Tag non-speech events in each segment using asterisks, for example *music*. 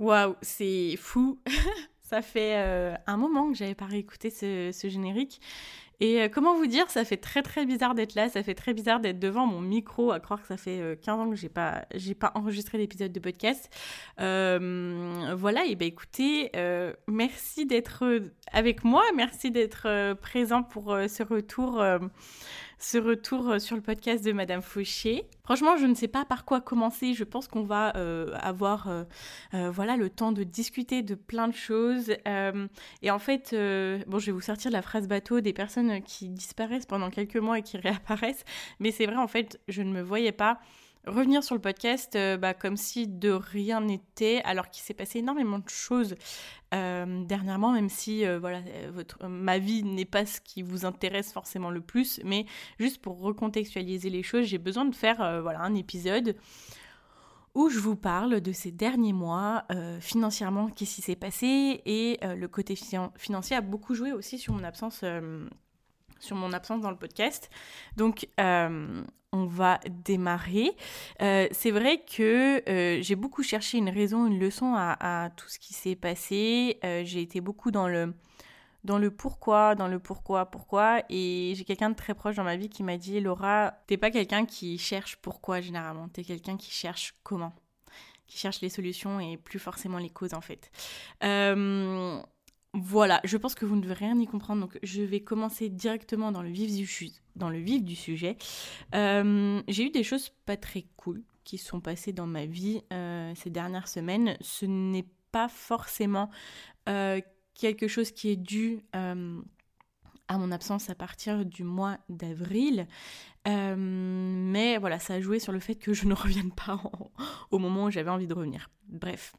Waouh, c'est fou. *laughs* ça fait euh, un moment que j'avais pas réécouté ce, générique. Et euh, comment vous dire, ça fait très très bizarre d'être là, ça fait très bizarre d'être devant mon micro, à croire que ça fait 15 euh, ans que j'ai pas j'ai pas enregistré l'épisode de podcast. voilà, et ben écoutez, merci d'être avec moi, merci d'être présent pour ce retour ce retour euh, sur le podcast de Madame Fauché. Franchement, je ne sais pas par quoi commencer. Je pense qu'on va euh, avoir euh, voilà, le temps de discuter de plein de choses. et en fait, bon, je vais vous sortir la phrase bateau des personnes qui disparaissent pendant quelques mois et qui *laughs* réapparaissent. Mais c'est vrai, en fait, je ne me voyais pas revenir sur le podcast euh, bah, comme si de rien n'était, alors qu'il s'est passé énormément de choses euh, dernièrement, même si euh, voilà, votre, ma vie n'est pas ce qui vous intéresse forcément le plus, mais juste pour recontextualiser les choses, j'ai besoin de faire un épisode où je vous parle de ces derniers mois, financièrement, qu'est-ce qui s'est passé, et le côté financier a beaucoup joué aussi sur mon absence sur mon absence dans le podcast. Donc, on va démarrer. Euh, c'est vrai que euh, j'ai beaucoup cherché une raison, une leçon à, tout ce qui s'est passé. j'ai été beaucoup dans le, dans le pourquoi, dans le pourquoi, pourquoi. Et j'ai quelqu'un de très proche dans ma vie qui m'a dit Laura, t'es pas quelqu'un qui cherche pourquoi généralement, t'es quelqu'un qui cherche comment qui cherche les solutions et plus forcément les causes en fait. Voilà, je pense que vous ne devez rien y comprendre, donc je vais commencer directement dans le vif du, sujet. Euh, j'ai eu des choses pas très cool qui sont passées dans ma vie euh, ces dernières semaines. Ce n'est pas forcément euh, quelque chose qui est dû à mon absence à partir du mois d'avril. mais voilà, ça a joué sur le fait que je ne *laughs* revienne pas au moment où j'avais envie de revenir. Bref.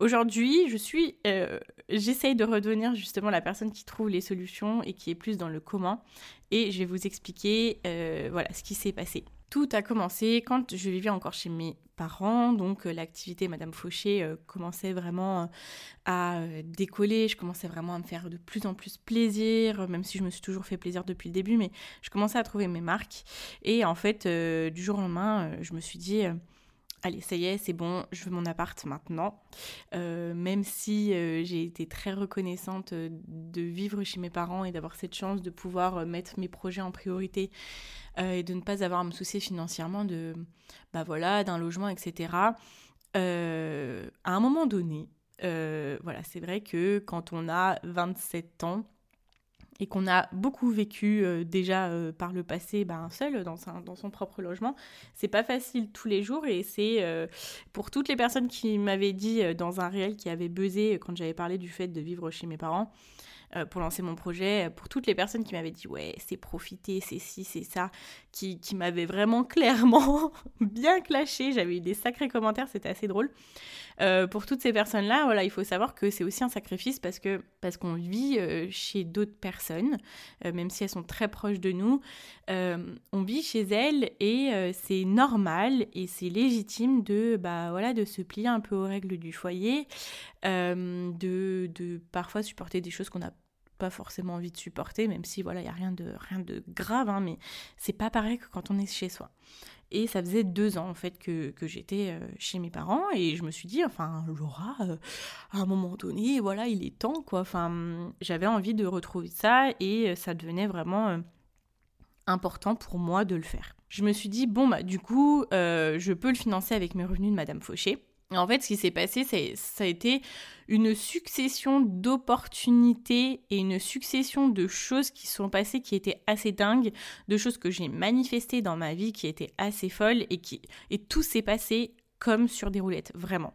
Aujourd'hui, je suis, euh, j'essaye de redevenir justement la personne qui trouve les solutions et qui est plus dans le comment. Et je vais vous expliquer, euh, voilà, ce qui s'est passé. Tout a commencé quand je vivais encore chez mes parents, donc euh, l'activité Madame Fauché commençait vraiment à décoller, je commençais vraiment à me faire de plus en plus plaisir, même si je me suis toujours fait plaisir depuis le début, mais je commençais à trouver mes marques. Et en fait, du jour au lendemain, je me suis dit allez, ça y est, c'est bon, je veux mon appart maintenant. Euh, même si euh, j'ai été très reconnaissante euh, de vivre chez mes parents et d'avoir cette chance de pouvoir mettre mes projets en priorité et de ne pas avoir à me soucier financièrement de, bah voilà, d'un logement, etc. à un moment donné, voilà, c'est vrai que quand on a 27 ans, et qu'on a beaucoup vécu euh, déjà euh, par le passé ben, seul dans, son propre logement, c'est pas facile tous les jours et c'est euh, pour toutes les personnes qui m'avaient dit dans un réel qui avait buzzé quand j'avais parlé du fait de vivre chez mes parents, euh, pour lancer mon projet, pour toutes les personnes qui m'avaient dit ouais c'est profiter, c'est ci, c'est ça, qui, qui m'avaient vraiment *laughs* clairement bien clashé, j'avais eu des sacrés commentaires, c'était assez drôle. Euh, pour toutes ces personnes-là, voilà, il faut savoir que c'est aussi un sacrifice parce que parce qu'on vit euh, chez d'autres personnes, même si elles sont très proches de nous, on vit chez elles et c'est normal et c'est légitime de bah voilà de se plier un peu aux règles du foyer, de, de parfois supporter des choses qu'on a pas forcément envie de supporter, même si voilà, il n'y a rien de, rien de grave, hein, mais c'est pas pareil que quand on est chez soi. Et ça faisait deux ans en fait que, que j'étais euh, chez mes parents et je me suis dit, enfin Laura, euh, à un moment donné, voilà, il est temps quoi. Enfin, j'avais envie de retrouver ça et euh, ça devenait vraiment important pour moi de le faire. Je me suis dit, bon bah du coup, je peux le financer avec mes revenus de Madame Fauché. En fait, ce qui s'est passé, ça a été une succession d'opportunités et une succession de choses qui sont passées qui étaient assez dingues, de choses que j'ai manifestées dans ma vie qui étaient assez folles et qui et tout s'est passé comme sur des roulettes, vraiment.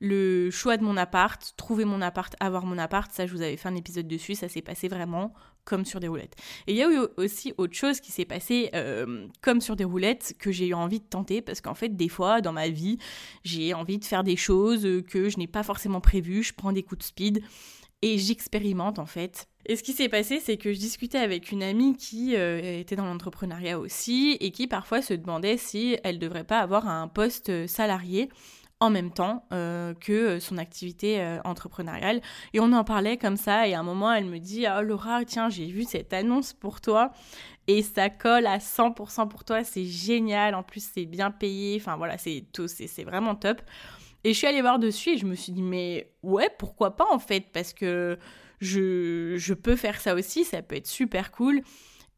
Le choix de mon appart, trouver mon appart, avoir mon appart, ça je vous avais fait un épisode dessus, ça s'est passé vraiment comme sur des roulettes. Et il y a eu aussi autre chose qui s'est passé euh, comme sur des roulettes que j'ai eu envie de tenter parce qu'en fait des fois dans ma vie j'ai envie de faire des choses que je n'ai pas forcément prévues, je prends des coups de speed et j'expérimente en fait. Et ce qui s'est passé, c'est que je discutais avec une amie qui euh, était dans l'entrepreneuriat aussi et qui parfois se demandait si elle devrait pas avoir un poste salarié en même temps euh, que son activité euh, entrepreneuriale. Et on en parlait comme ça, et à un moment, elle me dit Oh Laura, tiens, j'ai vu cette annonce pour toi, et ça colle à 100% pour toi, c'est génial, en plus, c'est bien payé, enfin voilà, c'est vraiment top. Et je suis allée voir dessus et je me suis dit, mais ouais, pourquoi pas en fait, parce que je, je peux faire ça aussi, ça peut être super cool.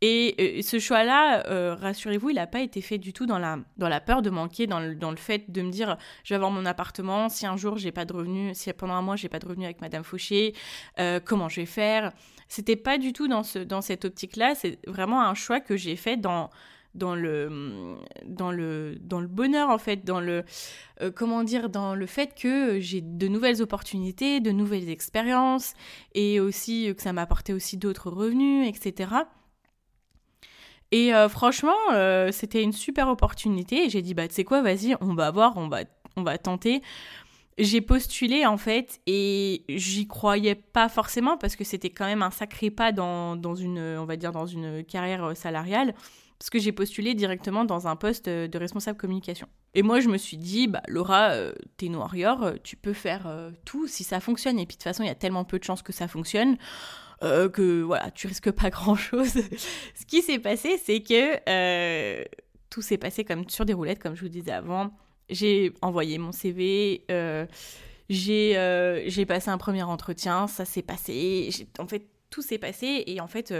Et euh, ce choix-là, euh, rassurez-vous, il n'a pas été fait du tout dans la, dans la peur de manquer, dans le, dans le fait de me dire je vais avoir mon appartement, si un jour j'ai pas de revenus, si pendant un mois j'ai pas de revenus avec Madame Fauché, euh, comment je vais faire? C'était pas du tout dans, ce, dans cette optique-là, c'est vraiment un choix que j'ai fait dans, dans le dans le dans le bonheur en fait dans le comment dire dans le fait que j'ai de nouvelles opportunités de nouvelles expériences et aussi que ça m'a apporté aussi d'autres revenus etc et euh, franchement, euh, c'était une super opportunité. Et j'ai dit, bah, tu sais quoi, vas-y, on va voir, on va, on va tenter. J'ai postulé en fait et j'y croyais pas forcément parce que c'était quand même un sacré pas dans, dans, une, on va dire, dans une carrière euh, salariale. Parce que j'ai postulé directement dans un poste de responsable communication. Et moi, je me suis dit, bah, Laura, t'es une tu peux faire tout si ça fonctionne. Et puis de toute façon, il y a tellement peu de chances que ça fonctionne. Euh, que voilà, tu risques pas *laughs* grand chose. Ce qui s'est passé, c'est que euh, tout s'est passé comme sur des roulettes, comme je vous disais avant. J'ai envoyé mon CV, euh, j'ai passé un premier entretien, ça s'est passé. En fait, tout s'est passé et en fait.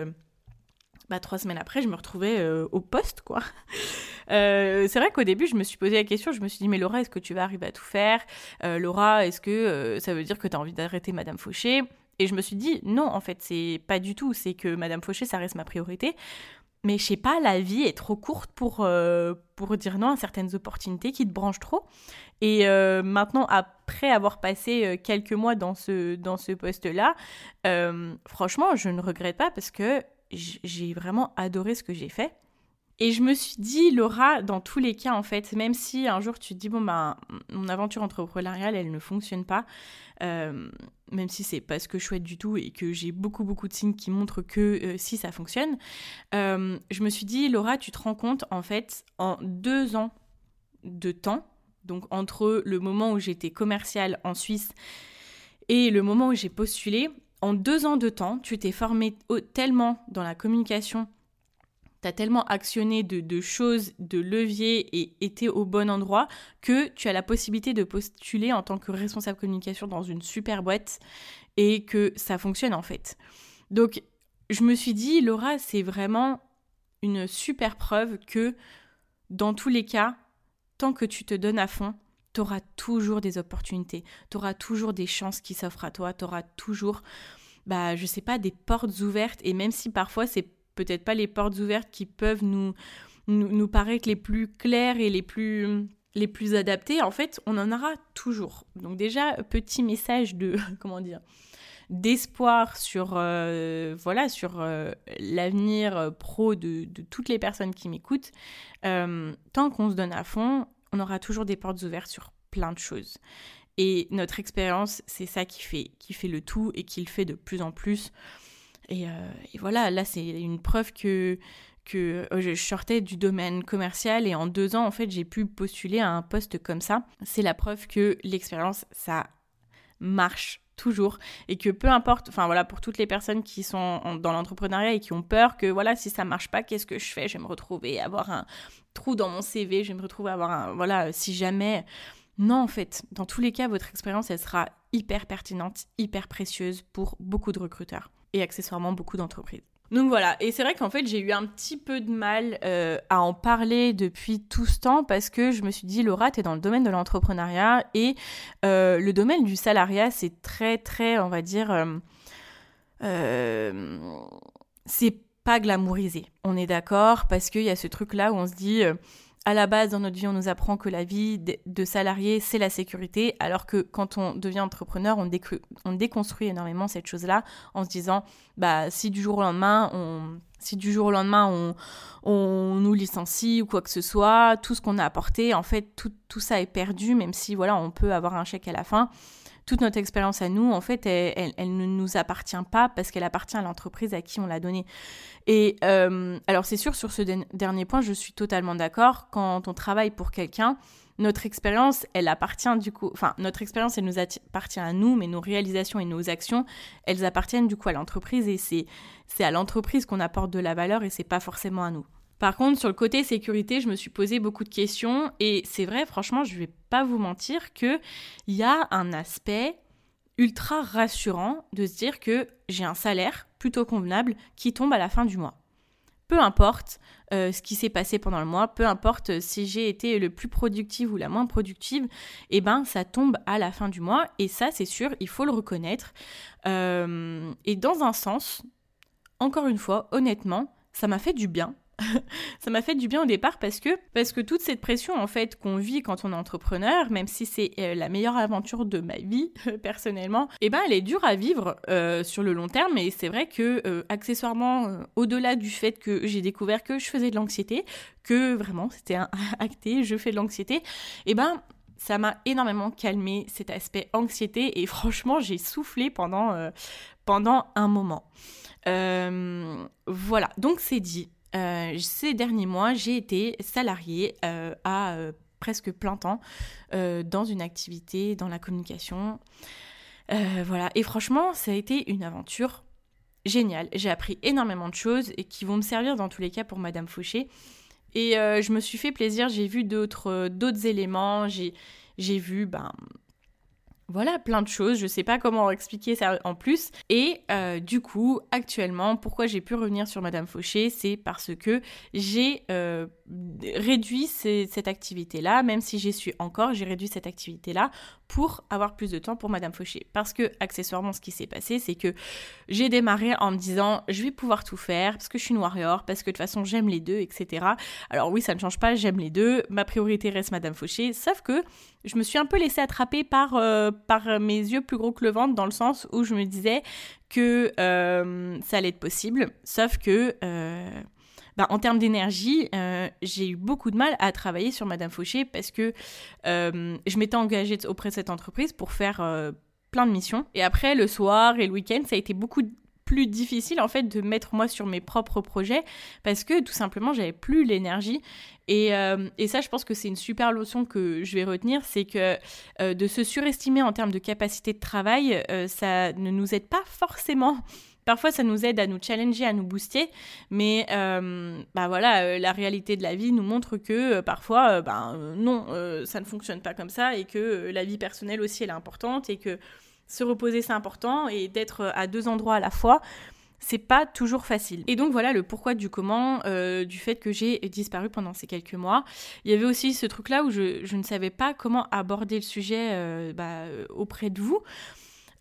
Bah, trois semaines après, je me retrouvais au poste, quoi. *laughs* c'est vrai qu'au début, je me suis posé la question, je me suis dit, mais Laura, est-ce que tu vas arriver à tout faire? Laura, est-ce que ça veut dire que tu as envie d'arrêter Madame Fauché? Et je me suis dit, non, en fait, c'est pas du tout. C'est que Madame Fauché, ça reste ma priorité. Mais je sais pas, la vie est trop courte pour, euh, pour dire non à certaines opportunités qui te branchent trop. Et euh, maintenant, après avoir passé euh, quelques mois dans ce, dans ce poste-là, franchement, je ne regrette pas parce que j'ai vraiment adoré ce que j'ai fait. Et je me suis dit, Laura, dans tous les cas, en fait, même si un jour tu te dis, bon, ben, mon aventure entrepreneuriale, elle ne fonctionne pas, euh, même si c'est pas ce que je souhaite du tout et que j'ai beaucoup, beaucoup de signes qui montrent que euh, si ça fonctionne, euh, je me suis dit, Laura, tu te rends compte, en fait, en deux ans de temps, donc entre le moment où j'étais commerciale en Suisse et le moment où j'ai postulé, en deux ans de temps, tu t'es formée tellement dans la communication tellement actionné de, choses, de leviers et été au bon endroit que tu as la possibilité de postuler en tant que responsable communication dans une super boîte et que ça fonctionne en fait. Donc je me suis dit, Laura, c'est vraiment une super preuve que dans tous les cas, tant que tu te donnes à fond, tu auras toujours des opportunités, tu auras toujours des chances qui s'offrent à toi, tu auras toujours, bah, je sais pas, des portes ouvertes. Et même si parfois c'est peut-être pas les portes ouvertes qui peuvent nous, nous, paraître les plus claires et les plus les plus adaptées, en fait, on en aura toujours. Donc déjà, petit message de, *laughs* comment dire, d'espoir sur, euh, voilà, sur euh, l'avenir pro de, toutes les personnes qui m'écoutent. Euh, tant qu'on se donne à fond, on aura toujours des portes ouvertes sur plein de choses. Et notre expérience, c'est ça qui fait, qui fait le tout et qui le fait de plus en plus. Euh, et, voilà, là, c'est une preuve que, euh, je sortais du domaine commercial et en deux ans, en fait, j'ai pu postuler à un poste comme ça. C'est la preuve que l'expérience, ça marche toujours et que peu importe enfin voilà pour toutes les personnes qui sont dans l'entrepreneuriat et qui ont peur que voilà si ça marche pas qu'est-ce que je fais? Je vais me retrouver avoir un trou dans mon CV je vais me retrouver avoir un voilà si jamais. Non en fait dans tous les cas votre expérience elle sera hyper pertinente hyper précieuse pour beaucoup de recruteurs et accessoirement beaucoup d'entreprises. Donc voilà, et c'est vrai qu'en fait j'ai eu un petit peu de mal euh, à en parler depuis tout ce temps parce que je me suis dit Laura, tu es dans le domaine de l'entrepreneuriat et euh, le domaine du salariat c'est très très, on va dire, euh, c'est pas glamourisé. On est d'accord parce qu'il y a ce truc là où on se dit à la base, dans notre vie, on nous apprend que la vie de salarié, c'est la sécurité, alors que quand on devient entrepreneur, on, on déconstruit énormément cette chose-là en se disant, bah, si du jour au lendemain, on, si du jour au lendemain, on, on nous licencie ou quoi que ce soit, tout ce qu'on a apporté, en fait, tout, tout ça est perdu, même si, voilà, on peut avoir un chèque à la fin toute notre expérience à nous, en fait, elle, ne nous appartient pas parce qu'elle appartient à l'entreprise à qui on l'a donnée. Et euh, alors, c'est sûr, sur ce dernier point, je suis totalement d'accord. Quand on travaille pour quelqu'un, notre expérience, elle appartient du coup, enfin, notre expérience, elle nous appartient à nous, mais nos réalisations et nos actions, elles appartiennent du coup à l'entreprise et c'est, à l'entreprise qu'on apporte de la valeur et c'est pas forcément à nous. Par contre, sur le côté sécurité, je me suis posé beaucoup de questions et c'est vrai, franchement, je vais pas vous mentir que il y a un aspect ultra rassurant de se dire que j'ai un salaire plutôt convenable qui tombe à la fin du mois. Peu importe euh, ce qui s'est passé pendant le mois, peu importe si j'ai été le plus productive ou la moins productive, eh ben ça tombe à la fin du mois et ça c'est sûr, il faut le reconnaître. Euh, et dans un sens, encore une fois, honnêtement, ça m'a fait du bien *laughs* ça m'a fait du bien au départ parce que, parce que toute cette pression en fait qu'on vit quand on est entrepreneur, même si c'est euh, la meilleure aventure de ma vie *laughs* personnellement, eh ben elle est dure à vivre euh, sur le long terme et c'est vrai que euh, accessoirement au-delà du fait que j'ai découvert que je faisais de l'anxiété, que vraiment c'était un *laughs* acté, je fais de l'anxiété, eh ben ça m'a énormément calmé cet aspect anxiété et franchement j'ai soufflé pendant, pendant un moment. voilà, donc c'est dit. Euh, ces derniers mois, j'ai été salariée euh, à euh, presque plein temps dans une activité, dans la communication. voilà, et franchement, ça a été une aventure géniale. J'ai appris énormément de choses et qui vont me servir dans tous les cas pour Madame Fauché. Et je me suis fait plaisir, j'ai vu d'autres éléments, j'ai vu ben, voilà, plein de choses, je sais pas comment expliquer ça en plus. Et euh, du coup, actuellement, pourquoi j'ai pu revenir sur Madame Fauché, c'est parce que j'ai euh, réduit cette activité-là, même si j'y suis encore, j'ai réduit cette activité-là pour avoir plus de temps pour Madame Fauché. Parce que, accessoirement, ce qui s'est passé, c'est que j'ai démarré en me disant, je vais pouvoir tout faire, parce que je suis une warrior, parce que de toute façon, j'aime les deux, etc. Alors oui, ça ne change pas, j'aime les deux, ma priorité reste Madame Fauché, sauf que je me suis un peu laissée attraper par, euh, par mes yeux plus gros que le ventre, dans le sens où je me disais que euh, ça allait être possible, sauf que... Euh, bah, en termes d'énergie, euh, j'ai eu beaucoup de mal à travailler sur Madame Fauché parce que euh, je m'étais engagée auprès de cette entreprise pour faire euh, plein de missions. Et après, le soir et le week-end, ça a été beaucoup plus difficile en fait de mettre moi sur mes propres projets parce que tout simplement j'avais plus l'énergie et, et, ça je pense que c'est une super leçon que je vais retenir c'est que de se surestimer en termes de capacité de travail ça ne nous aide pas forcément Parfois, ça nous aide à nous challenger, à nous booster, mais euh, bah voilà, euh, la réalité de la vie nous montre que euh, parfois, bah, non, ça ne fonctionne pas comme ça et que la vie personnelle aussi, elle est importante et que se reposer, c'est important et d'être à deux endroits à la fois, c'est pas toujours facile. Et donc voilà le pourquoi du comment du fait que j'ai disparu pendant ces quelques mois. Il y avait aussi ce truc-là où je, ne savais pas comment aborder le sujet bah, auprès de vous.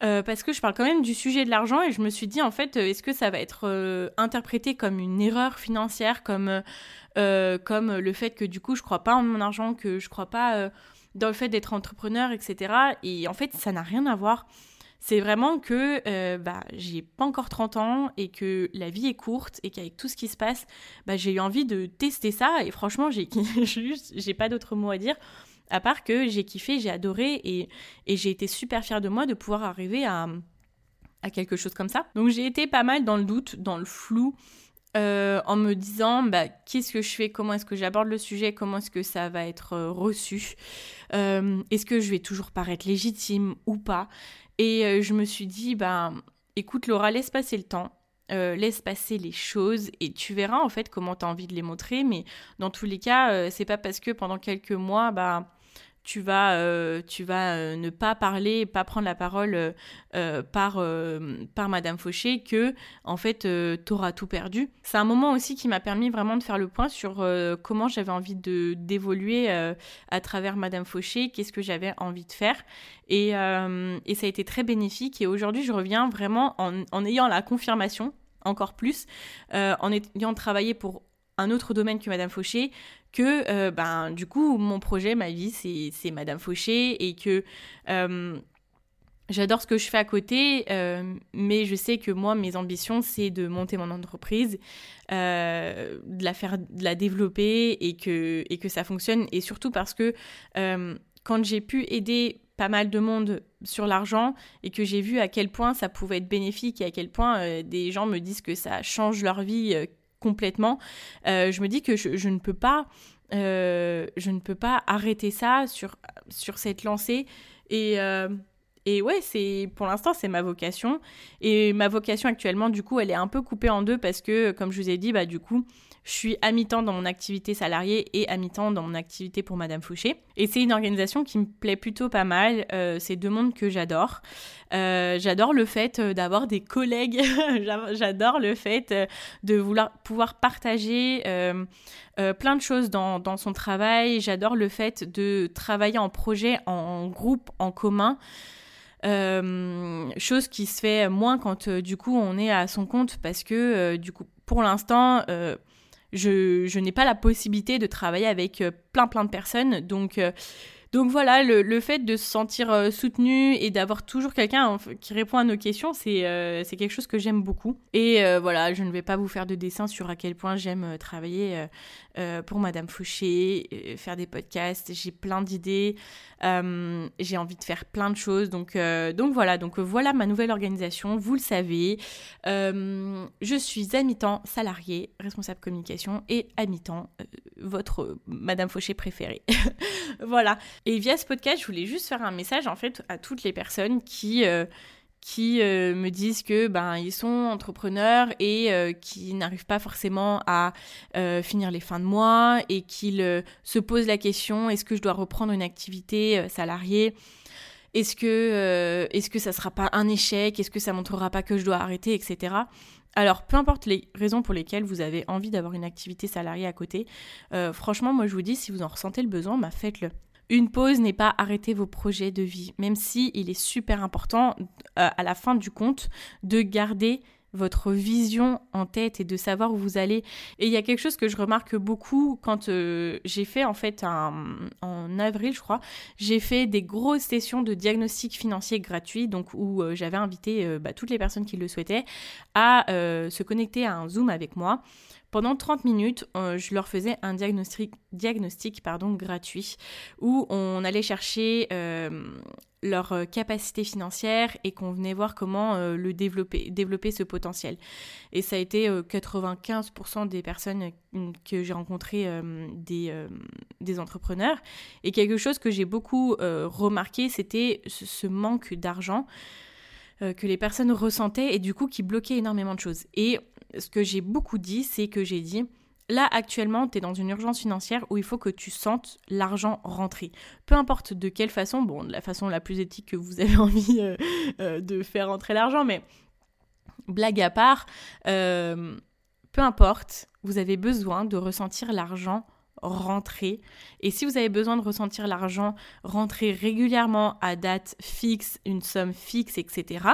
Euh, parce que je parle quand même du sujet de l'argent et je me suis dit en fait euh, est-ce que ça va être euh, interprété comme une erreur financière comme comme le fait que du coup je crois pas en mon argent que je crois pas dans le fait d'être entrepreneur etc et en fait ça n'a rien à voir c'est vraiment que bah, j'ai pas encore 30 ans et que la vie est courte et qu'avec tout ce qui se passe, bah, j'ai eu envie de tester ça et franchement, j'ai *laughs* j'ai pas d'autre mot à dire. À part que j'ai kiffé, j'ai adoré et, j'ai été super fière de moi de pouvoir arriver à, quelque chose comme ça. Donc j'ai été pas mal dans le doute, dans le flou. Euh, en me disant bah, qu'est-ce que je fais, comment est-ce que j'aborde le sujet, comment est-ce que ça va être euh, reçu, euh, est-ce que je vais toujours paraître légitime ou pas? Et je me suis dit, bah, écoute Laura, laisse passer le temps, euh, laisse passer les choses et tu verras en fait comment tu as envie de les montrer. Mais dans tous les cas, euh, c'est pas parce que pendant quelques mois, bah, tu vas, euh, tu vas euh, ne pas parler, pas prendre la parole euh, par, par Madame Fauché que, en fait, tu auras tout perdu. C'est un moment aussi qui m'a permis vraiment de faire le point sur comment j'avais envie de d'évoluer à travers Madame Fauché, qu'est-ce que j'avais envie de faire. Et, et, ça a été très bénéfique. Et aujourd'hui, je reviens vraiment en, en ayant la confirmation encore plus, en ayant travaillé pour un autre domaine que Madame Fauché, que ben du coup mon projet, ma vie, c'est Madame Fauché et que J'adore ce que je fais à côté, euh, mais je sais que moi, mes ambitions, c'est de monter mon entreprise, euh, de la faire, de la développer et que, ça fonctionne. Et surtout parce que euh, quand j'ai pu aider pas mal de monde sur l'argent et que j'ai vu à quel point ça pouvait être bénéfique et à quel point des gens me disent que ça change leur vie complètement, je me dis que je, ne peux pas, je ne peux pas arrêter ça sur, sur cette lancée et et ouais, c'est pour l'instant c'est ma vocation. Et ma vocation actuellement, du coup, elle est un peu coupée en deux parce que, comme je vous ai dit, bah du coup, je suis à mi-temps dans mon activité salariée et à mi-temps dans mon activité pour Madame Fouché. Et c'est une organisation qui me plaît plutôt pas mal. Euh, c'est deux mondes que j'adore. Euh, j'adore le fait euh, d'avoir des collègues. *laughs* j'adore le fait de vouloir pouvoir partager plein de choses dans, son travail. J'adore le fait de travailler en projet, en groupe, en commun. Chose qui se fait moins quand du coup on est à son compte parce que du coup pour l'instant je, je n'ai pas la possibilité de travailler avec plein plein de personnes. Donc donc voilà, le, fait de se sentir euh, soutenu et d'avoir toujours quelqu'un qui répond à nos questions, c'est euh, quelque chose que j'aime beaucoup. Et euh, voilà, je ne vais pas vous faire de dessin sur à quel point j'aime travailler pour Madame Fouché, faire des podcasts. J'ai plein d'idées, j'ai envie de faire plein de choses. Donc, donc voilà, donc voilà ma nouvelle organisation. Vous le savez, je suis à mi-temps salarié, responsable communication, et à mi-temps votre Madame Fauché préférée. *laughs* voilà. Et via ce podcast, je voulais juste faire un message en fait à toutes les personnes qui euh, qui euh, me disent que ben ils sont entrepreneurs et euh, qui n'arrivent pas forcément à finir les fins de mois et qu'ils se posent la question est-ce que je dois reprendre une activité salariée? Est-ce que est-ce que ça sera pas un échec? Est-ce que ça montrera pas que je dois arrêter etc alors, peu importe les raisons pour lesquelles vous avez envie d'avoir une activité salariée à côté, franchement, moi je vous dis, si vous en ressentez le besoin, bah, faites-le. Une pause n'est pas arrêter vos projets de vie, même si il est super important euh, à la fin du compte de garder votre vision en tête et de savoir où vous allez. Et il y a quelque chose que je remarque beaucoup quand euh, j'ai fait en fait en avril, je crois, j'ai fait des grosses sessions de diagnostic financier gratuit, donc où euh, j'avais invité bah, toutes les personnes qui le souhaitaient à se connecter à un Zoom avec moi. Pendant 30 minutes, euh, je leur faisais un diagnostic, gratuit où on allait chercher euh, leur euh, capacité financière et qu'on venait voir comment le développer, développer ce potentiel. Et ça a été 95% des personnes que j'ai rencontrées des, entrepreneurs. Et quelque chose que j'ai beaucoup remarqué, c'était ce, manque d'argent que les personnes ressentaient et du coup qui bloquait énormément de choses. Ce que j'ai beaucoup dit, c'est que j'ai dit, là actuellement, tu es dans une urgence financière où il faut que tu sentes l'argent rentrer. Peu importe de quelle façon, bon, de la façon la plus éthique que vous avez *laughs* envie euh, euh, de faire rentrer l'argent, mais blague à part, euh, peu importe, vous avez besoin de ressentir l'argent rentrer. Et si vous avez besoin de ressentir l'argent rentrer régulièrement à date fixe, une somme fixe, etc.,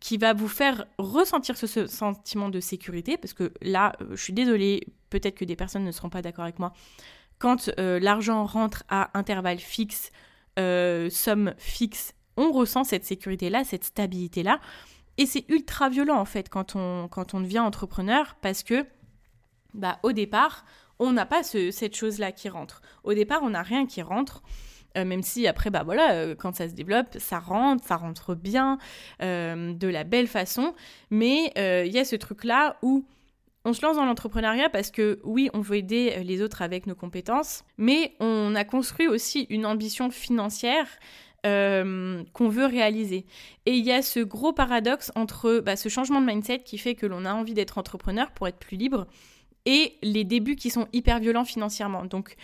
qui va vous faire ressentir ce, sentiment de sécurité, parce que là, euh, je suis désolée, peut-être que des personnes ne seront pas d'accord avec moi, quand euh, l'argent rentre à intervalles fixes, euh, somme fixe, on ressent cette sécurité-là, cette stabilité-là, et c'est ultra violent en fait quand on, quand on devient entrepreneur, parce que bah, au départ, on n'a pas cette chose-là qui rentre. Au départ, on n'a rien qui rentre. Euh, même si après, bah voilà, euh, quand ça se développe, ça rentre, ça rentre bien, euh, de la belle façon. Mais il y a ce truc-là où on se lance dans l'entrepreneuriat parce que oui, on veut aider les autres avec nos compétences, mais on a construit aussi une ambition financière qu'on veut réaliser. Et il y a ce gros paradoxe entre bah, ce changement de mindset qui fait que l'on a envie d'être entrepreneur pour être plus libre et les débuts qui sont hyper violents financièrement. Donc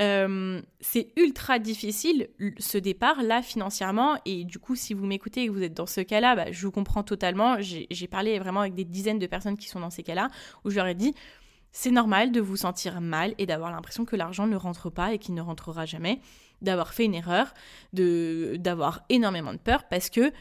euh, c'est ultra difficile ce départ là financièrement et du coup si vous m'écoutez et que vous êtes dans ce cas-là, bah, je vous comprends totalement. J'ai parlé vraiment avec des dizaines de personnes qui sont dans ces cas-là où je leur ai dit c'est normal de vous sentir mal et d'avoir l'impression que l'argent ne rentre pas et qu'il ne rentrera jamais, d'avoir fait une erreur, d'avoir énormément de peur parce que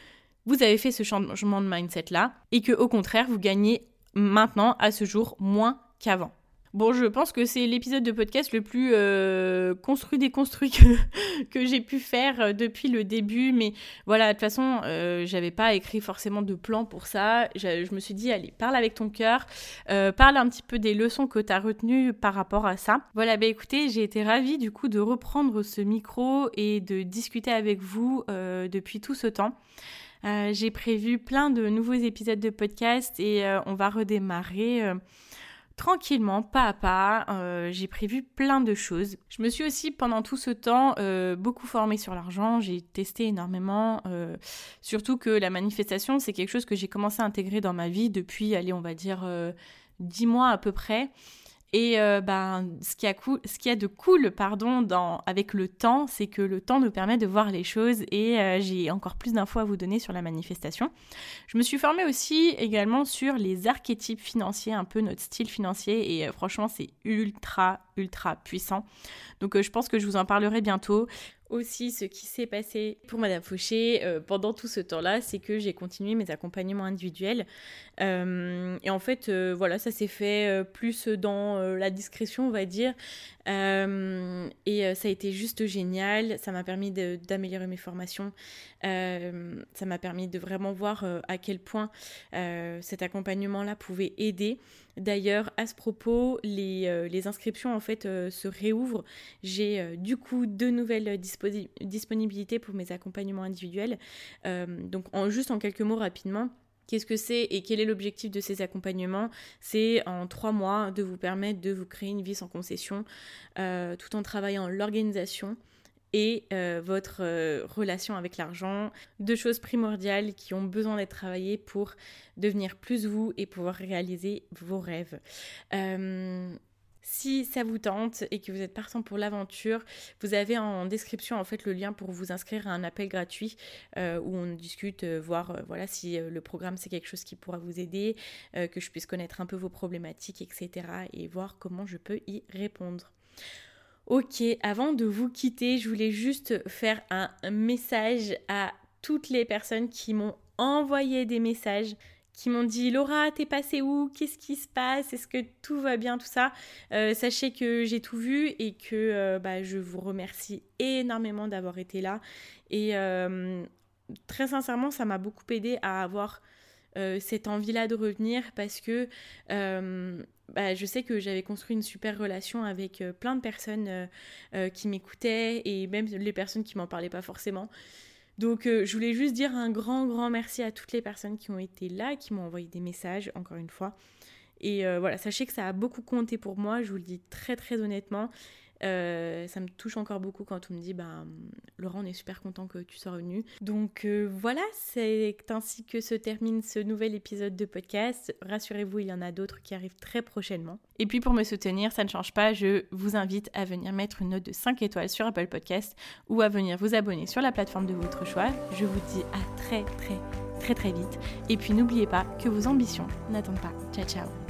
vous avez fait ce changement de mindset là et que au contraire vous gagnez maintenant à ce jour moins qu'avant. Bon, je pense que c'est l'épisode de podcast le plus euh, construit déconstruit que, *laughs* que j'ai pu faire euh, depuis le début. Mais voilà, de toute façon, euh, j'avais pas écrit forcément de plan pour ça. Je, me suis dit, allez, parle avec ton cœur, parle un petit peu des leçons que tu as retenues par rapport à ça. Voilà, bah écoutez, j'ai été ravie du coup de reprendre ce micro et de discuter avec vous depuis tout ce temps. J'ai prévu plein de nouveaux épisodes de podcast et on va redémarrer tranquillement, pas à pas. Euh, j'ai prévu plein de choses. Je me suis aussi pendant tout ce temps euh, beaucoup formée sur l'argent. J'ai testé énormément. euh, surtout que la manifestation, c'est quelque chose que j'ai commencé à intégrer dans ma vie depuis, allez, on va dire, euh, 10 mois à peu près. Et euh, ben, ce qu'il y a, ce qu'il y a de cool pardon, avec le temps, c'est que le temps nous permet de voir les choses et euh, j'ai encore plus d'infos à vous donner sur la manifestation. Je me suis formée aussi également sur les archétypes financiers, un peu notre style financier et euh, franchement c'est ultra ultra puissant. Donc je pense que je vous en parlerai bientôt. Aussi, ce qui s'est passé pour Madame Fauché euh, pendant tout ce temps-là, c'est que j'ai continué mes accompagnements individuels. Euh, et en fait, euh, voilà, ça s'est fait plus dans la discrétion, on va dire. Et ça a été juste génial. Ça m'a permis d'améliorer mes formations. Ça m'a permis de vraiment voir à quel point cet accompagnement-là pouvait aider. D'ailleurs, à ce propos, les, euh, inscriptions en fait euh, se réouvrent. J'ai euh, du coup deux nouvelles disponibilités pour mes accompagnements individuels. Donc, en, juste en quelques mots rapidement. Qu'est-ce que c'est et quel est l'objectif de ces accompagnements? C'est en trois mois de vous permettre de vous créer une vie sans concession tout en travaillant l'organisation et euh, votre euh, relation avec l'argent. Deux choses primordiales qui ont besoin d'être travaillées pour devenir plus vous et pouvoir réaliser vos rêves. Euh, si ça vous tente et que vous êtes partant pour l'aventure, vous avez en description en fait le lien pour vous inscrire à un appel gratuit où on discute, voir voilà si le programme c'est quelque chose qui pourra vous aider, que je puisse connaître un peu vos problématiques, etc. et voir comment je peux y répondre. Ok, avant de vous quitter, je voulais juste faire un message à toutes les personnes qui m'ont envoyé des messages qui m'ont dit Laura, t'es passée où? Qu'est-ce qui se passe? Est-ce que tout va bien Tout ça? Euh, sachez que j'ai tout vu et que euh, bah, je vous remercie énormément d'avoir été là. Et euh, très sincèrement, ça m'a beaucoup aidé à avoir cette envie-là de revenir parce que bah, je sais que j'avais construit une super relation avec euh, plein de personnes euh, euh, qui m'écoutaient et même les personnes qui m'en parlaient pas forcément. Donc je voulais juste dire un grand, grand merci à toutes les personnes qui ont été là, qui m'ont envoyé des messages, encore une fois. Et voilà, sachez que ça a beaucoup compté pour moi, je vous le dis très, très honnêtement. Euh, ça me touche encore beaucoup quand on me dit bah, Laurent, on est super content que tu sois revenu. Donc euh, voilà, c'est ainsi que se termine ce nouvel épisode de podcast. Rassurez-vous, il y en a d'autres qui arrivent très prochainement. Et puis pour me soutenir, ça ne change pas, je vous invite à venir mettre une note de 5 étoiles sur Apple Podcast ou à venir vous abonner sur la plateforme de votre choix. Je vous dis à très très très très vite. Et puis n'oubliez pas que vos ambitions n'attendent pas. Ciao ciao